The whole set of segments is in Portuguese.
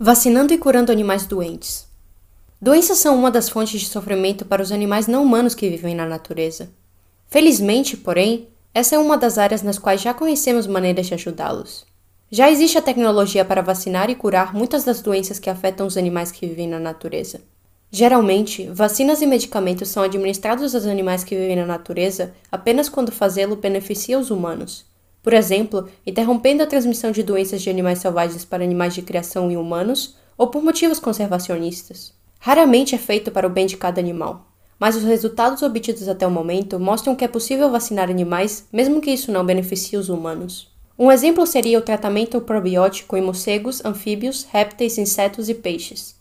Vacinando e curando animais doentes. Doenças são uma das fontes de sofrimento para os animais não humanos que vivem na natureza. Felizmente, porém, essa é uma das áreas nas quais já conhecemos maneiras de ajudá-los. Já existe a tecnologia para vacinar e curar muitas das doenças que afetam os animais que vivem na natureza. Geralmente, vacinas e medicamentos são administrados aos animais que vivem na natureza apenas quando fazê-lo beneficia os humanos. Por exemplo, interrompendo a transmissão de doenças de animais selvagens para animais de criação e humanos, ou por motivos conservacionistas. Raramente é feito para o bem de cada animal, mas os resultados obtidos até o momento mostram que é possível vacinar animais, mesmo que isso não beneficie os humanos. Um exemplo seria o tratamento probiótico em morcegos, anfíbios, répteis, insetos e peixes.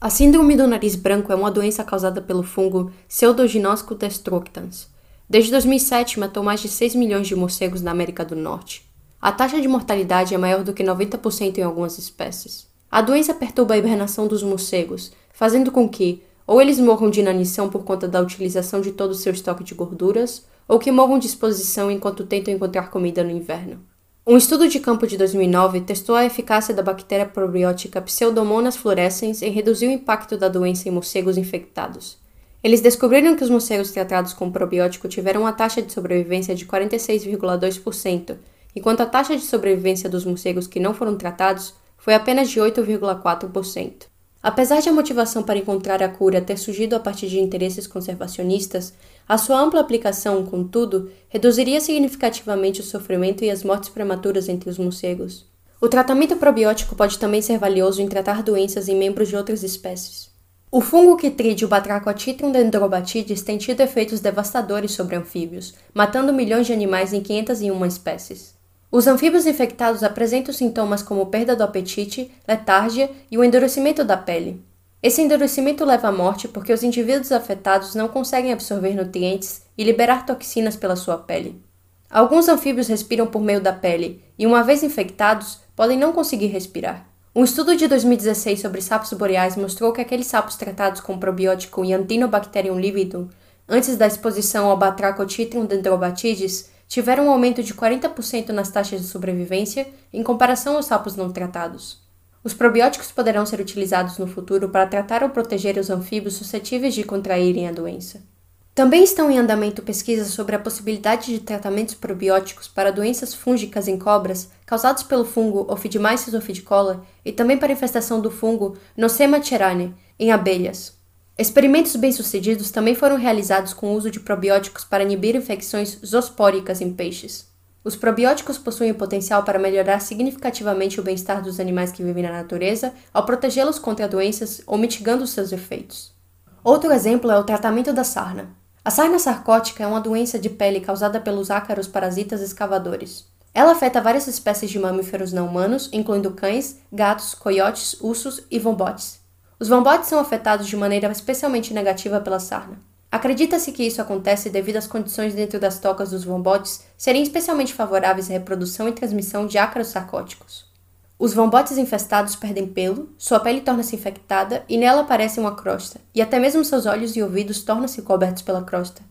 A síndrome do nariz branco é uma doença causada pelo fungo Pseudogynosco destructans. Desde 2007, matou mais de 6 milhões de morcegos na América do Norte. A taxa de mortalidade é maior do que 90% em algumas espécies. A doença perturba a hibernação dos morcegos, fazendo com que ou eles morram de inanição por conta da utilização de todo o seu estoque de gorduras, ou que morram de exposição enquanto tentam encontrar comida no inverno. Um estudo de campo de 2009 testou a eficácia da bactéria probiótica Pseudomonas fluorescens em reduzir o impacto da doença em morcegos infectados. Eles descobriram que os morcegos tratados com probiótico tiveram uma taxa de sobrevivência de 46,2%, enquanto a taxa de sobrevivência dos morcegos que não foram tratados foi apenas de 8,4%. Apesar de a motivação para encontrar a cura ter surgido a partir de interesses conservacionistas, a sua ampla aplicação, contudo, reduziria significativamente o sofrimento e as mortes prematuras entre os morcegos. O tratamento probiótico pode também ser valioso em tratar doenças em membros de outras espécies. O fungo que tride o Batrachotitrum dendrobatides tem tido efeitos devastadores sobre anfíbios, matando milhões de animais em 501 espécies. Os anfíbios infectados apresentam sintomas como perda do apetite, letargia e o endurecimento da pele. Esse endurecimento leva à morte porque os indivíduos afetados não conseguem absorver nutrientes e liberar toxinas pela sua pele. Alguns anfíbios respiram por meio da pele e, uma vez infectados, podem não conseguir respirar. Um estudo de 2016 sobre sapos boreais mostrou que aqueles sapos tratados com probiótico Yantinobacterium lividum antes da exposição ao Batrachotitrum dendrobatides tiveram um aumento de 40% nas taxas de sobrevivência em comparação aos sapos não tratados. Os probióticos poderão ser utilizados no futuro para tratar ou proteger os anfíbios suscetíveis de contraírem a doença. Também estão em andamento pesquisas sobre a possibilidade de tratamentos probióticos para doenças fúngicas em cobras causados pelo fungo Ophidimyces ophidicola e também para a infestação do fungo Nosema cerane em abelhas. Experimentos bem-sucedidos também foram realizados com o uso de probióticos para inibir infecções zoospóricas em peixes. Os probióticos possuem o potencial para melhorar significativamente o bem-estar dos animais que vivem na natureza ao protegê-los contra doenças ou mitigando seus efeitos. Outro exemplo é o tratamento da sarna. A sarna sarcótica é uma doença de pele causada pelos ácaros parasitas escavadores. Ela afeta várias espécies de mamíferos não humanos, incluindo cães, gatos, coiotes, ursos e vombotes. Os vombotes são afetados de maneira especialmente negativa pela sarna. Acredita-se que isso acontece devido às condições dentro das tocas dos vombotes serem especialmente favoráveis à reprodução e transmissão de ácaros sarcóticos. Os vombotes infestados perdem pelo, sua pele torna-se infectada e nela aparece uma crosta, e até mesmo seus olhos e ouvidos tornam-se cobertos pela crosta.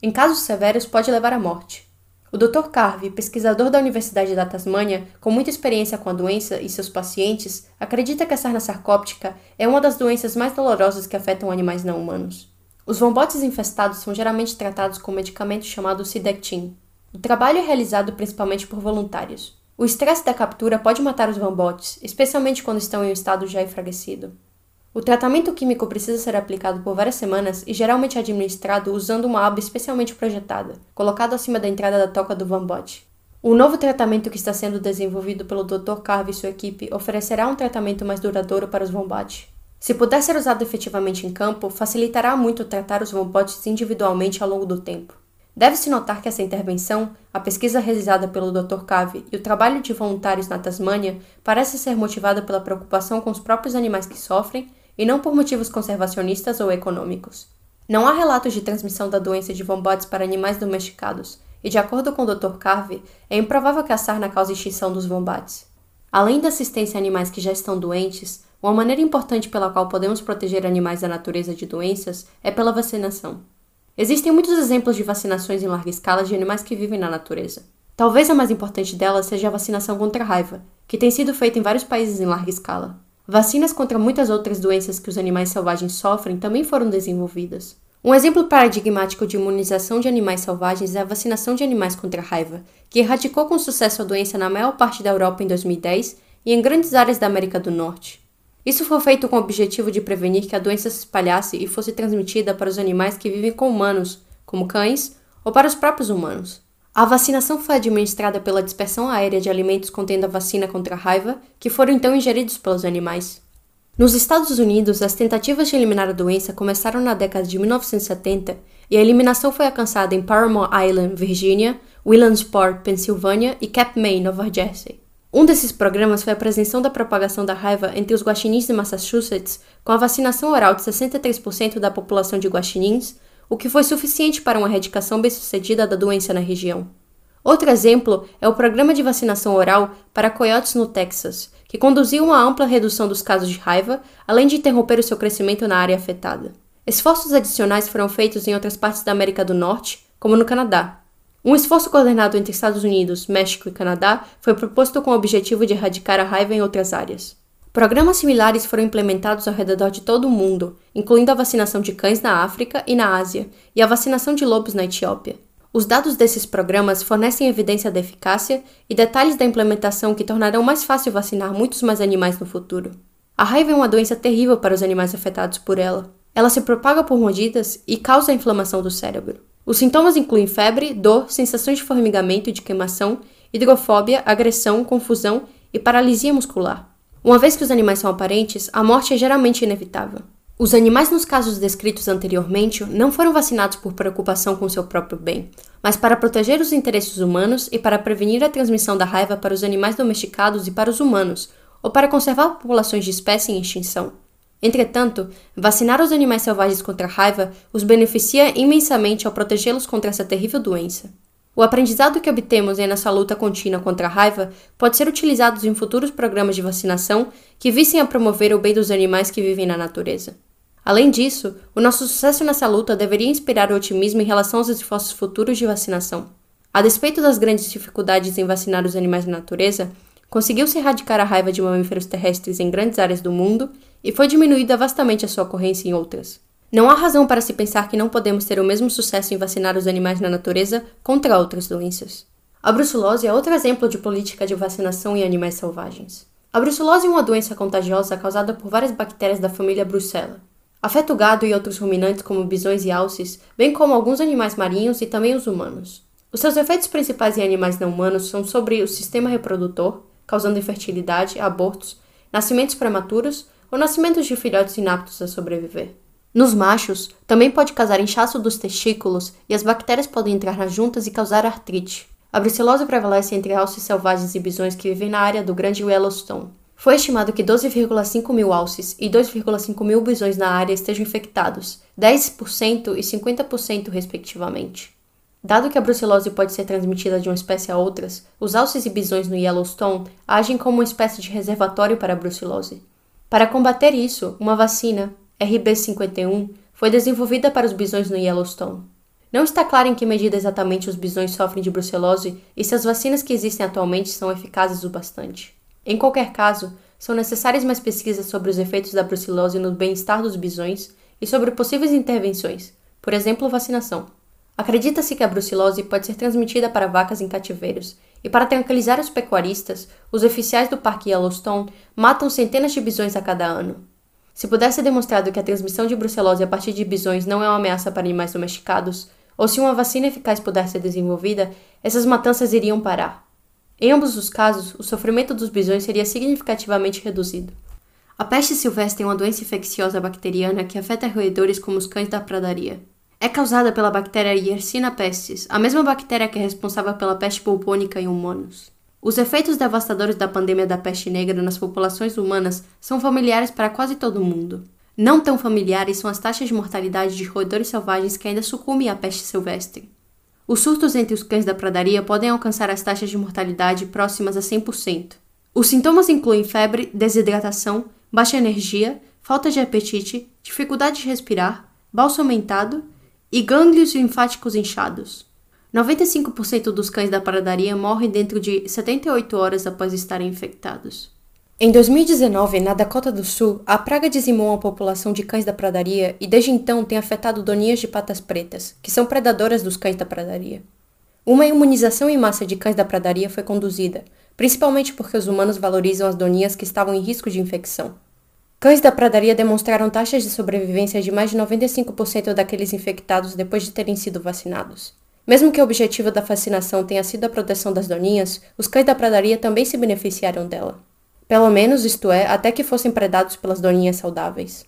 Em casos severos, pode levar à morte. O Dr. Carvey, pesquisador da Universidade da Tasmânia, com muita experiência com a doença e seus pacientes, acredita que a sarna sarcóptica é uma das doenças mais dolorosas que afetam animais não humanos. Os vombotes infestados são geralmente tratados com um medicamento chamado Sidectin. O trabalho é realizado principalmente por voluntários. O estresse da captura pode matar os vombotes, especialmente quando estão em um estado já enfraquecido. O tratamento químico precisa ser aplicado por várias semanas e geralmente administrado usando uma aba especialmente projetada, colocado acima da entrada da toca do Van O novo tratamento que está sendo desenvolvido pelo Dr. Carve e sua equipe oferecerá um tratamento mais duradouro para os vombotes. Se puder ser usado efetivamente em campo, facilitará muito tratar os vombotes individualmente ao longo do tempo. Deve-se notar que essa intervenção, a pesquisa realizada pelo Dr. Cave e o trabalho de voluntários na Tasmânia parece ser motivada pela preocupação com os próprios animais que sofrem e não por motivos conservacionistas ou econômicos. Não há relatos de transmissão da doença de vombotes para animais domesticados, e de acordo com o Dr. Carvey, é improvável que a sarna cause extinção dos vombates. Além da assistência a animais que já estão doentes, uma maneira importante pela qual podemos proteger animais da natureza de doenças é pela vacinação. Existem muitos exemplos de vacinações em larga escala de animais que vivem na natureza. Talvez a mais importante delas seja a vacinação contra a raiva, que tem sido feita em vários países em larga escala. Vacinas contra muitas outras doenças que os animais selvagens sofrem também foram desenvolvidas. Um exemplo paradigmático de imunização de animais selvagens é a vacinação de animais contra a raiva, que erradicou com sucesso a doença na maior parte da Europa em 2010 e em grandes áreas da América do Norte. Isso foi feito com o objetivo de prevenir que a doença se espalhasse e fosse transmitida para os animais que vivem com humanos, como cães, ou para os próprios humanos. A vacinação foi administrada pela dispersão aérea de alimentos contendo a vacina contra a raiva, que foram então ingeridos pelos animais. Nos Estados Unidos, as tentativas de eliminar a doença começaram na década de 1970 e a eliminação foi alcançada em Paramount Island, Virgínia, Williamsport, Pensilvânia e Cape May, Nova Jersey. Um desses programas foi a prevenção da propagação da raiva entre os guaxinins de Massachusetts com a vacinação oral de 63% da população de guaxinins, o que foi suficiente para uma erradicação bem-sucedida da doença na região. Outro exemplo é o programa de vacinação oral para coiotes no Texas, que conduziu a uma ampla redução dos casos de raiva, além de interromper o seu crescimento na área afetada. Esforços adicionais foram feitos em outras partes da América do Norte, como no Canadá. Um esforço coordenado entre Estados Unidos, México e Canadá foi proposto com o objetivo de erradicar a raiva em outras áreas. Programas similares foram implementados ao redor de todo o mundo, incluindo a vacinação de cães na África e na Ásia e a vacinação de lobos na Etiópia. Os dados desses programas fornecem evidência da eficácia e detalhes da implementação que tornarão mais fácil vacinar muitos mais animais no futuro. A raiva é uma doença terrível para os animais afetados por ela. Ela se propaga por mordidas e causa a inflamação do cérebro. Os sintomas incluem febre, dor, sensações de formigamento e de queimação, hidrofobia, agressão, confusão e paralisia muscular. Uma vez que os animais são aparentes, a morte é geralmente inevitável. Os animais nos casos descritos anteriormente não foram vacinados por preocupação com seu próprio bem, mas para proteger os interesses humanos e para prevenir a transmissão da raiva para os animais domesticados e para os humanos, ou para conservar populações de espécie em extinção. Entretanto, vacinar os animais selvagens contra a raiva os beneficia imensamente ao protegê-los contra essa terrível doença. O aprendizado que obtemos em nossa luta contínua contra a raiva pode ser utilizado em futuros programas de vacinação que visem a promover o bem dos animais que vivem na natureza. Além disso, o nosso sucesso nessa luta deveria inspirar o otimismo em relação aos esforços futuros de vacinação. A despeito das grandes dificuldades em vacinar os animais na natureza, conseguiu-se erradicar a raiva de mamíferos terrestres em grandes áreas do mundo e foi diminuída vastamente a sua ocorrência em outras. Não há razão para se pensar que não podemos ter o mesmo sucesso em vacinar os animais na natureza contra outras doenças. A brucelose é outro exemplo de política de vacinação em animais selvagens. A brucelose é uma doença contagiosa causada por várias bactérias da família Brucella. Afeta o gado e outros ruminantes como bisões e alces, bem como alguns animais marinhos e também os humanos. Os seus efeitos principais em animais não humanos são sobre o sistema reprodutor, causando infertilidade, abortos, nascimentos prematuros ou nascimentos de filhotes inaptos a sobreviver. Nos machos, também pode causar inchaço dos testículos e as bactérias podem entrar nas juntas e causar artrite. A brucelose prevalece entre alces selvagens e bisões que vivem na área do Grande Yellowstone. Foi estimado que 12,5 mil alces e 2,5 mil bisões na área estejam infectados, 10% e 50% respectivamente. Dado que a brucelose pode ser transmitida de uma espécie a outras, os alces e bisões no Yellowstone agem como uma espécie de reservatório para a brucelose. Para combater isso, uma vacina, RB51 foi desenvolvida para os bisões no Yellowstone. Não está claro em que medida exatamente os bisões sofrem de brucelose e se as vacinas que existem atualmente são eficazes o bastante. Em qualquer caso, são necessárias mais pesquisas sobre os efeitos da brucelose no bem-estar dos bisões e sobre possíveis intervenções, por exemplo, vacinação. Acredita-se que a brucelose pode ser transmitida para vacas em cativeiros, e para tranquilizar os pecuaristas, os oficiais do Parque Yellowstone matam centenas de bisões a cada ano. Se pudesse ser demonstrado que a transmissão de brucelose a partir de bisões não é uma ameaça para animais domesticados, ou se uma vacina eficaz pudesse ser desenvolvida, essas matanças iriam parar. Em ambos os casos, o sofrimento dos bisões seria significativamente reduzido. A peste silvestre é uma doença infecciosa bacteriana que afeta roedores como os cães da pradaria. É causada pela bactéria Yersinia pestis, a mesma bactéria que é responsável pela peste bubônica em humanos. Os efeitos devastadores da pandemia da peste negra nas populações humanas são familiares para quase todo mundo. Não tão familiares são as taxas de mortalidade de roedores selvagens que ainda sucumbem à peste silvestre. Os surtos entre os cães da pradaria podem alcançar as taxas de mortalidade próximas a 100%. Os sintomas incluem febre, desidratação, baixa energia, falta de apetite, dificuldade de respirar, balso aumentado e gânglios linfáticos inchados. 95% dos cães da pradaria morrem dentro de 78 horas após estarem infectados. Em 2019, na Dakota do Sul, a praga dizimou a população de cães da pradaria e desde então tem afetado doninhas de patas pretas, que são predadoras dos cães da pradaria. Uma imunização em massa de cães da pradaria foi conduzida, principalmente porque os humanos valorizam as doninhas que estavam em risco de infecção. Cães da pradaria demonstraram taxas de sobrevivência de mais de 95% daqueles infectados depois de terem sido vacinados. Mesmo que o objetivo da vacinação tenha sido a proteção das doninhas, os cães da pradaria também se beneficiaram dela. Pelo menos, isto é, até que fossem predados pelas doninhas saudáveis.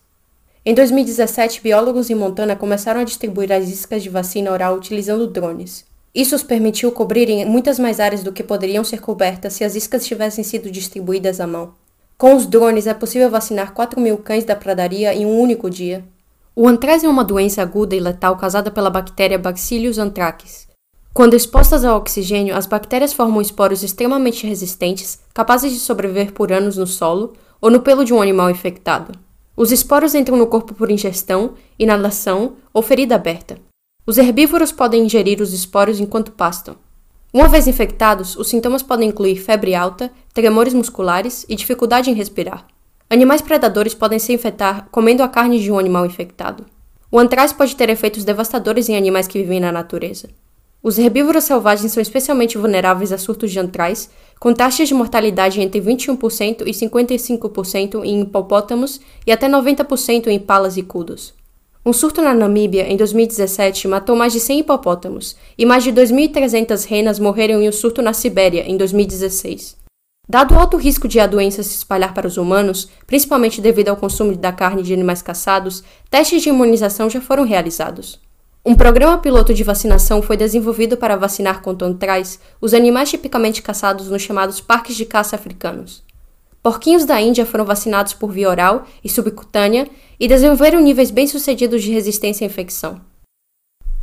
Em 2017, biólogos em Montana começaram a distribuir as iscas de vacina oral utilizando drones. Isso os permitiu cobrirem muitas mais áreas do que poderiam ser cobertas se as iscas tivessem sido distribuídas à mão. Com os drones é possível vacinar 4 mil cães da pradaria em um único dia. O antrax é uma doença aguda e letal causada pela bactéria Bacillus anthracis, quando expostas ao oxigênio, as bactérias formam esporos extremamente resistentes, capazes de sobreviver por anos no solo ou no pelo de um animal infectado. Os esporos entram no corpo por ingestão, inalação ou ferida aberta. Os herbívoros podem ingerir os esporos enquanto pastam. Uma vez infectados, os sintomas podem incluir febre alta, tremores musculares e dificuldade em respirar. Animais predadores podem se infectar comendo a carne de um animal infectado. O antrax pode ter efeitos devastadores em animais que vivem na natureza. Os herbívoros selvagens são especialmente vulneráveis a surtos de antrais, com taxas de mortalidade entre 21% e 55% em hipopótamos e até 90% em palas e cudos. Um surto na Namíbia, em 2017, matou mais de 100 hipopótamos, e mais de 2.300 renas morreram em um surto na Sibéria, em 2016. Dado o alto risco de a doença se espalhar para os humanos, principalmente devido ao consumo da carne de animais caçados, testes de imunização já foram realizados. Um programa piloto de vacinação foi desenvolvido para vacinar contra antrais os animais tipicamente caçados nos chamados parques de caça africanos. Porquinhos da Índia foram vacinados por via oral e subcutânea e desenvolveram níveis bem-sucedidos de resistência à infecção.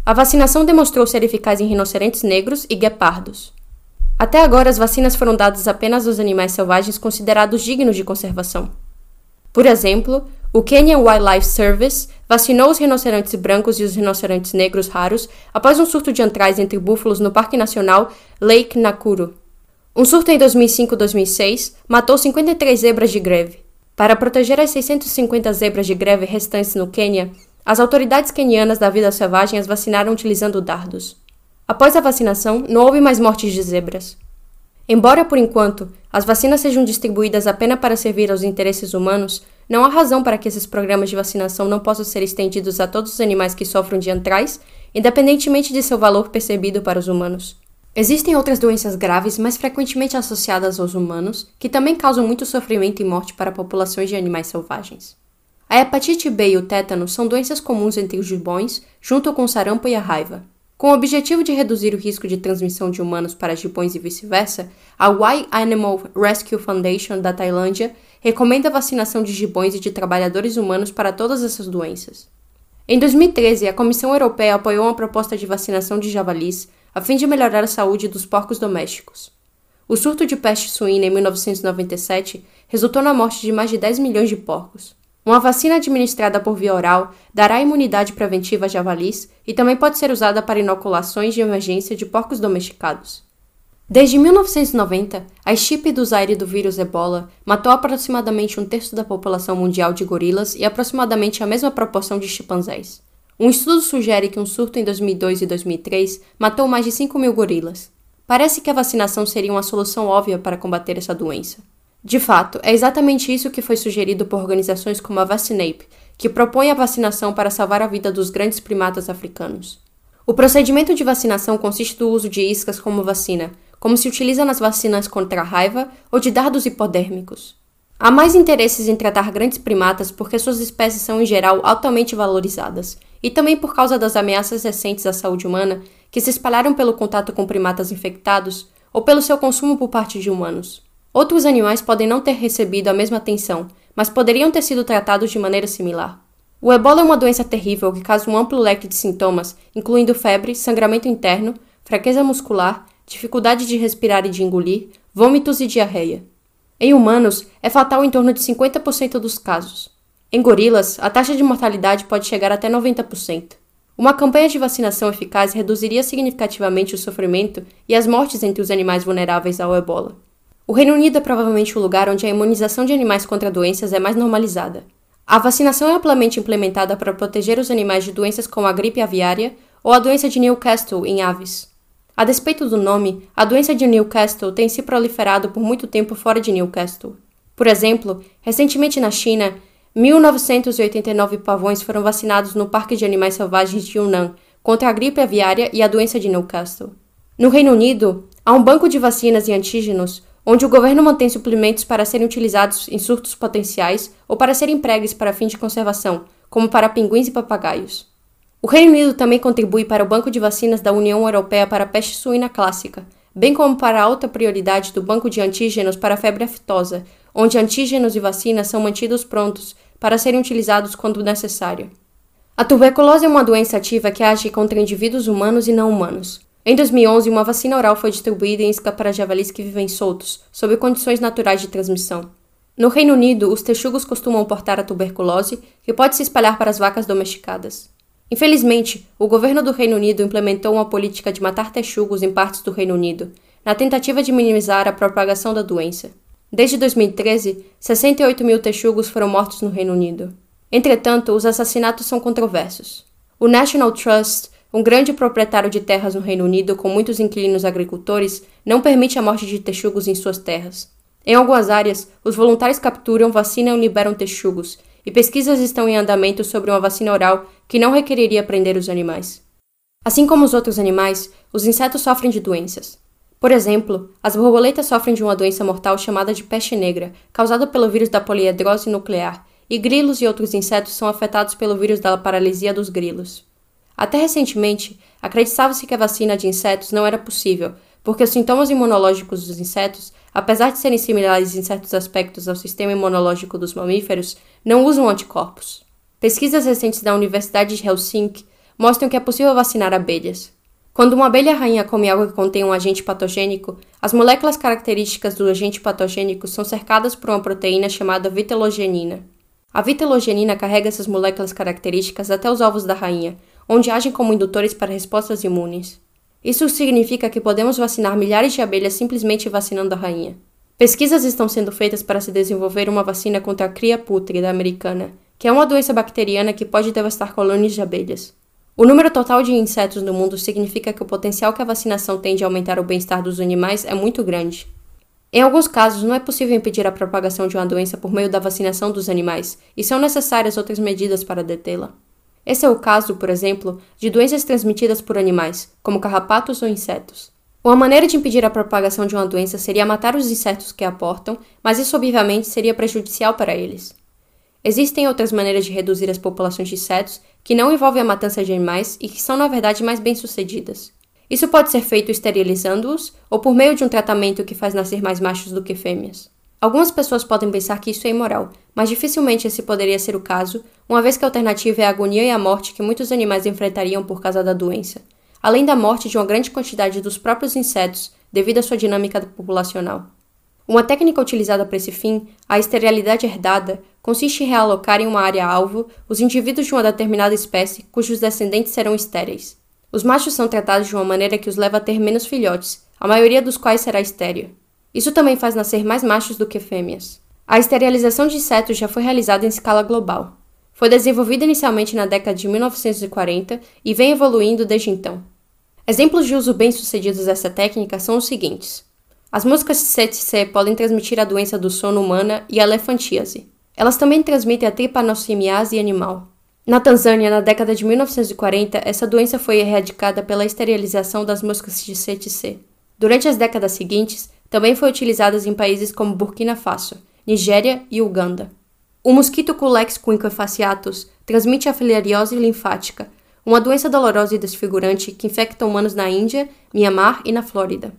A vacinação demonstrou ser eficaz em rinocerontes negros e guepardos. Até agora, as vacinas foram dadas apenas aos animais selvagens considerados dignos de conservação. Por exemplo, o Kenya Wildlife Service vacinou os rinocerontes brancos e os rinocerontes negros raros após um surto de antrais entre búfalos no Parque Nacional Lake Nakuru. Um surto em 2005-2006 matou 53 zebras de greve. Para proteger as 650 zebras de greve restantes no Quênia, as autoridades quenianas da vida selvagem as vacinaram utilizando dardos. Após a vacinação, não houve mais mortes de zebras. Embora, por enquanto, as vacinas sejam distribuídas apenas para servir aos interesses humanos, não há razão para que esses programas de vacinação não possam ser estendidos a todos os animais que sofrem de independentemente de seu valor percebido para os humanos. Existem outras doenças graves, mais frequentemente associadas aos humanos, que também causam muito sofrimento e morte para populações de animais selvagens. A hepatite B e o tétano são doenças comuns entre os gibões, junto com o sarampo e a raiva. Com o objetivo de reduzir o risco de transmissão de humanos para gibões e vice-versa, a Y Animal Rescue Foundation da Tailândia recomenda a vacinação de gibões e de trabalhadores humanos para todas essas doenças. Em 2013, a Comissão Europeia apoiou uma proposta de vacinação de javalis a fim de melhorar a saúde dos porcos domésticos. O surto de peste suína em 1997 resultou na morte de mais de 10 milhões de porcos. Uma vacina administrada por via oral dará imunidade preventiva a javalis e também pode ser usada para inoculações de emergência de porcos domesticados. Desde 1990, a estirpe do Zaire do vírus ebola matou aproximadamente um terço da população mundial de gorilas e aproximadamente a mesma proporção de chimpanzés. Um estudo sugere que um surto em 2002 e 2003 matou mais de 5 mil gorilas. Parece que a vacinação seria uma solução óbvia para combater essa doença. De fato, é exatamente isso que foi sugerido por organizações como a Vacinape, que propõe a vacinação para salvar a vida dos grandes primatas africanos. O procedimento de vacinação consiste do uso de iscas como vacina, como se utiliza nas vacinas contra a raiva ou de dardos hipodérmicos. Há mais interesses em tratar grandes primatas porque suas espécies são, em geral, altamente valorizadas, e também por causa das ameaças recentes à saúde humana que se espalharam pelo contato com primatas infectados ou pelo seu consumo por parte de humanos. Outros animais podem não ter recebido a mesma atenção, mas poderiam ter sido tratados de maneira similar. O ebola é uma doença terrível que causa um amplo leque de sintomas, incluindo febre, sangramento interno, fraqueza muscular, dificuldade de respirar e de engolir, vômitos e diarreia. Em humanos, é fatal em torno de 50% dos casos. Em gorilas, a taxa de mortalidade pode chegar até 90%. Uma campanha de vacinação eficaz reduziria significativamente o sofrimento e as mortes entre os animais vulneráveis ao ebola. O Reino Unido é provavelmente o lugar onde a imunização de animais contra doenças é mais normalizada. A vacinação é amplamente implementada para proteger os animais de doenças como a gripe aviária ou a doença de Newcastle em aves. A despeito do nome, a doença de Newcastle tem se proliferado por muito tempo fora de Newcastle. Por exemplo, recentemente na China, 1989 pavões foram vacinados no Parque de Animais Selvagens de Yunnan contra a gripe aviária e a doença de Newcastle. No Reino Unido, há um banco de vacinas e antígenos onde o governo mantém suplementos para serem utilizados em surtos potenciais ou para serem empregues para fins de conservação, como para pinguins e papagaios. O Reino Unido também contribui para o Banco de Vacinas da União Europeia para a peste suína clássica, bem como para a alta prioridade do Banco de Antígenos para a febre aftosa, onde antígenos e vacinas são mantidos prontos para serem utilizados quando necessário. A tuberculose é uma doença ativa que age contra indivíduos humanos e não humanos. Em 2011, uma vacina oral foi distribuída em isca para javalis que vivem soltos, sob condições naturais de transmissão. No Reino Unido, os texugos costumam portar a tuberculose, que pode se espalhar para as vacas domesticadas. Infelizmente, o governo do Reino Unido implementou uma política de matar texugos em partes do Reino Unido, na tentativa de minimizar a propagação da doença. Desde 2013, 68 mil texugos foram mortos no Reino Unido. Entretanto, os assassinatos são controversos. O National Trust, um grande proprietário de terras no Reino Unido com muitos inquilinos agricultores, não permite a morte de texugos em suas terras. Em algumas áreas, os voluntários capturam, vacinam e liberam texugos, e pesquisas estão em andamento sobre uma vacina oral que não requeriria prender os animais. Assim como os outros animais, os insetos sofrem de doenças. Por exemplo, as borboletas sofrem de uma doença mortal chamada de peste negra, causada pelo vírus da poliedrose nuclear, e grilos e outros insetos são afetados pelo vírus da paralisia dos grilos. Até recentemente, acreditava-se que a vacina de insetos não era possível, porque os sintomas imunológicos dos insetos, apesar de serem similares em certos aspectos ao sistema imunológico dos mamíferos, não usam anticorpos. Pesquisas recentes da Universidade de Helsinki mostram que é possível vacinar abelhas. Quando uma abelha rainha come algo que contém um agente patogênico, as moléculas características do agente patogênico são cercadas por uma proteína chamada vitelogenina. A vitelogenina carrega essas moléculas características até os ovos da rainha, onde agem como indutores para respostas imunes. Isso significa que podemos vacinar milhares de abelhas simplesmente vacinando a rainha. Pesquisas estão sendo feitas para se desenvolver uma vacina contra a cria pútrida americana, que é uma doença bacteriana que pode devastar colônias de abelhas. O número total de insetos no mundo significa que o potencial que a vacinação tem de aumentar o bem-estar dos animais é muito grande. Em alguns casos, não é possível impedir a propagação de uma doença por meio da vacinação dos animais, e são necessárias outras medidas para detê-la. Esse é o caso, por exemplo, de doenças transmitidas por animais, como carrapatos ou insetos. Uma maneira de impedir a propagação de uma doença seria matar os insetos que a portam, mas isso obviamente seria prejudicial para eles. Existem outras maneiras de reduzir as populações de insetos que não envolvem a matança de animais e que são, na verdade, mais bem-sucedidas. Isso pode ser feito esterilizando-os ou por meio de um tratamento que faz nascer mais machos do que fêmeas. Algumas pessoas podem pensar que isso é imoral, mas dificilmente esse poderia ser o caso, uma vez que a alternativa é a agonia e a morte que muitos animais enfrentariam por causa da doença, além da morte de uma grande quantidade dos próprios insetos devido à sua dinâmica populacional. Uma técnica utilizada para esse fim, a esterilidade herdada, consiste em realocar em uma área alvo os indivíduos de uma determinada espécie cujos descendentes serão estéreis. Os machos são tratados de uma maneira que os leva a ter menos filhotes, a maioria dos quais será estéreo. Isso também faz nascer mais machos do que fêmeas. A esterilização de insetos já foi realizada em escala global. Foi desenvolvida inicialmente na década de 1940 e vem evoluindo desde então. Exemplos de uso bem-sucedidos dessa técnica são os seguintes: as moscas CTC podem transmitir a doença do sono humana e a elefantíase. Elas também transmitem a tripanossemiase animal. Na Tanzânia, na década de 1940, essa doença foi erradicada pela esterilização das moscas de CTC. Durante as décadas seguintes, também foi utilizada em países como Burkina Faso, Nigéria e Uganda. O mosquito Culex quinquefaciatus transmite a filariose linfática, uma doença dolorosa e desfigurante que infecta humanos na Índia, Mianmar e na Flórida.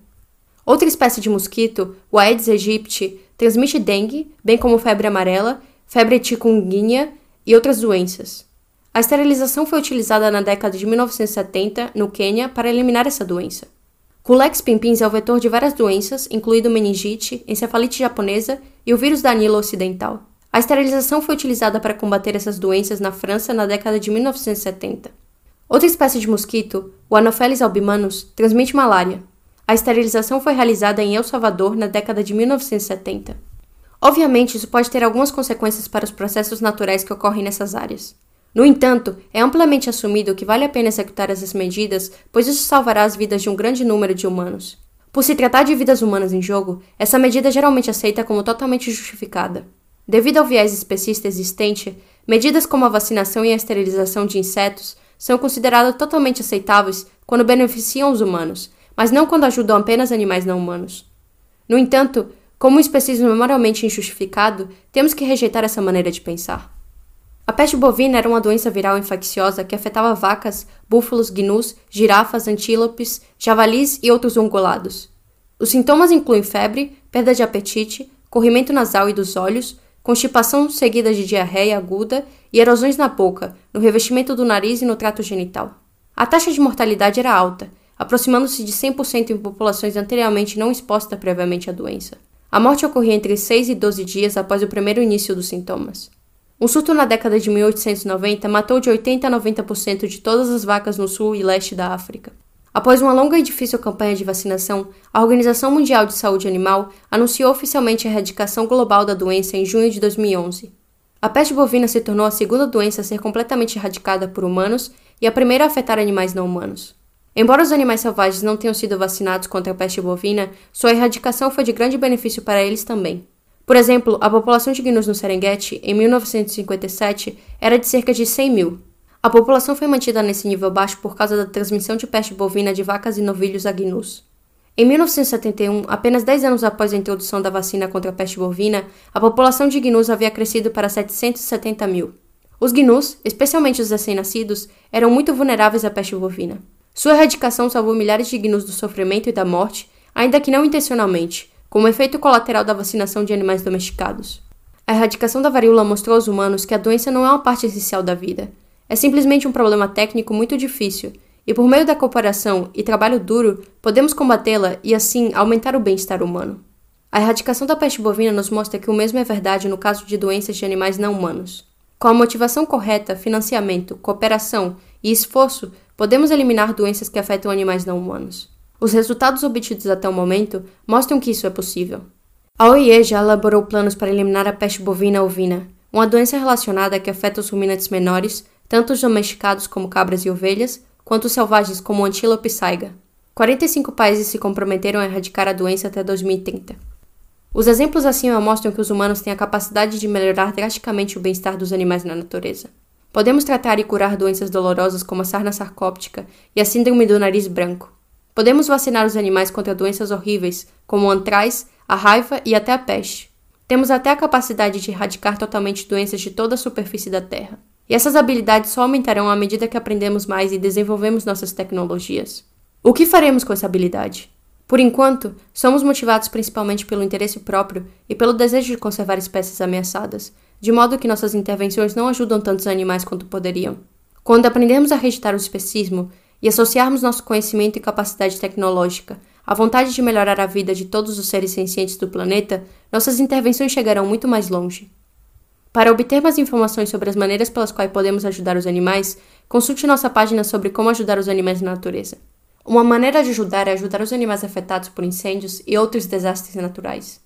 Outra espécie de mosquito, o Aedes aegypti, transmite dengue, bem como febre amarela, febre chikungunya e outras doenças. A esterilização foi utilizada na década de 1970 no Quênia para eliminar essa doença. Culex pimpins é o vetor de várias doenças, incluindo meningite, encefalite japonesa e o vírus da Nilo ocidental. A esterilização foi utilizada para combater essas doenças na França na década de 1970. Outra espécie de mosquito, o Anopheles albimanus, transmite malária. A esterilização foi realizada em El Salvador na década de 1970. Obviamente, isso pode ter algumas consequências para os processos naturais que ocorrem nessas áreas. No entanto, é amplamente assumido que vale a pena executar essas medidas, pois isso salvará as vidas de um grande número de humanos. Por se tratar de vidas humanas em jogo, essa medida é geralmente aceita como totalmente justificada. Devido ao viés especista existente, medidas como a vacinação e a esterilização de insetos são consideradas totalmente aceitáveis quando beneficiam os humanos, mas não quando ajudam apenas animais não humanos. No entanto, como um especismo moralmente injustificado, temos que rejeitar essa maneira de pensar. A peste bovina era uma doença viral infecciosa que afetava vacas, búfalos, gnus, girafas, antílopes, javalis e outros ungulados. Os sintomas incluem febre, perda de apetite, corrimento nasal e dos olhos, constipação seguida de diarreia aguda e erosões na boca, no revestimento do nariz e no trato genital. A taxa de mortalidade era alta, aproximando-se de 100% em populações anteriormente não expostas previamente à doença. A morte ocorria entre 6 e 12 dias após o primeiro início dos sintomas. Um surto na década de 1890 matou de 80 a 90% de todas as vacas no sul e leste da África. Após uma longa e difícil campanha de vacinação, a Organização Mundial de Saúde Animal anunciou oficialmente a erradicação global da doença em junho de 2011. A peste bovina se tornou a segunda doença a ser completamente erradicada por humanos e a primeira a afetar animais não humanos. Embora os animais selvagens não tenham sido vacinados contra a peste bovina, sua erradicação foi de grande benefício para eles também. Por exemplo, a população de gnus no Serengeti, em 1957, era de cerca de 100 mil, a população foi mantida nesse nível baixo por causa da transmissão de peste bovina de vacas e novilhos a gnus. Em 1971, apenas 10 anos após a introdução da vacina contra a peste bovina, a população de gnus havia crescido para 770 mil. Os gnus, especialmente os recém-nascidos, eram muito vulneráveis à peste bovina. Sua erradicação salvou milhares de gnus do sofrimento e da morte, ainda que não intencionalmente, como efeito colateral da vacinação de animais domesticados. A erradicação da varíola mostrou aos humanos que a doença não é uma parte essencial da vida, é simplesmente um problema técnico muito difícil, e por meio da cooperação e trabalho duro, podemos combatê-la e assim aumentar o bem-estar humano. A erradicação da peste bovina nos mostra que o mesmo é verdade no caso de doenças de animais não humanos. Com a motivação correta, financiamento, cooperação e esforço, podemos eliminar doenças que afetam animais não humanos. Os resultados obtidos até o momento mostram que isso é possível. A OIE já elaborou planos para eliminar a peste bovina ovina, uma doença relacionada que afeta os ruminantes menores, tanto os domesticados como cabras e ovelhas, quanto os selvagens como antílope saiga. 45 países se comprometeram a erradicar a doença até 2030. Os exemplos acima mostram que os humanos têm a capacidade de melhorar drasticamente o bem-estar dos animais na natureza. Podemos tratar e curar doenças dolorosas como a sarna sarcóptica e a síndrome do nariz branco. Podemos vacinar os animais contra doenças horríveis, como o antraz, a raiva e até a peste. Temos até a capacidade de erradicar totalmente doenças de toda a superfície da Terra. E essas habilidades só aumentarão à medida que aprendemos mais e desenvolvemos nossas tecnologias. O que faremos com essa habilidade? Por enquanto, somos motivados principalmente pelo interesse próprio e pelo desejo de conservar espécies ameaçadas, de modo que nossas intervenções não ajudam tantos animais quanto poderiam. Quando aprendermos a rejeitar o especismo e associarmos nosso conhecimento e capacidade tecnológica à vontade de melhorar a vida de todos os seres sencientes do planeta, nossas intervenções chegarão muito mais longe. Para obter mais informações sobre as maneiras pelas quais podemos ajudar os animais, consulte nossa página sobre como ajudar os animais na natureza. Uma maneira de ajudar é ajudar os animais afetados por incêndios e outros desastres naturais.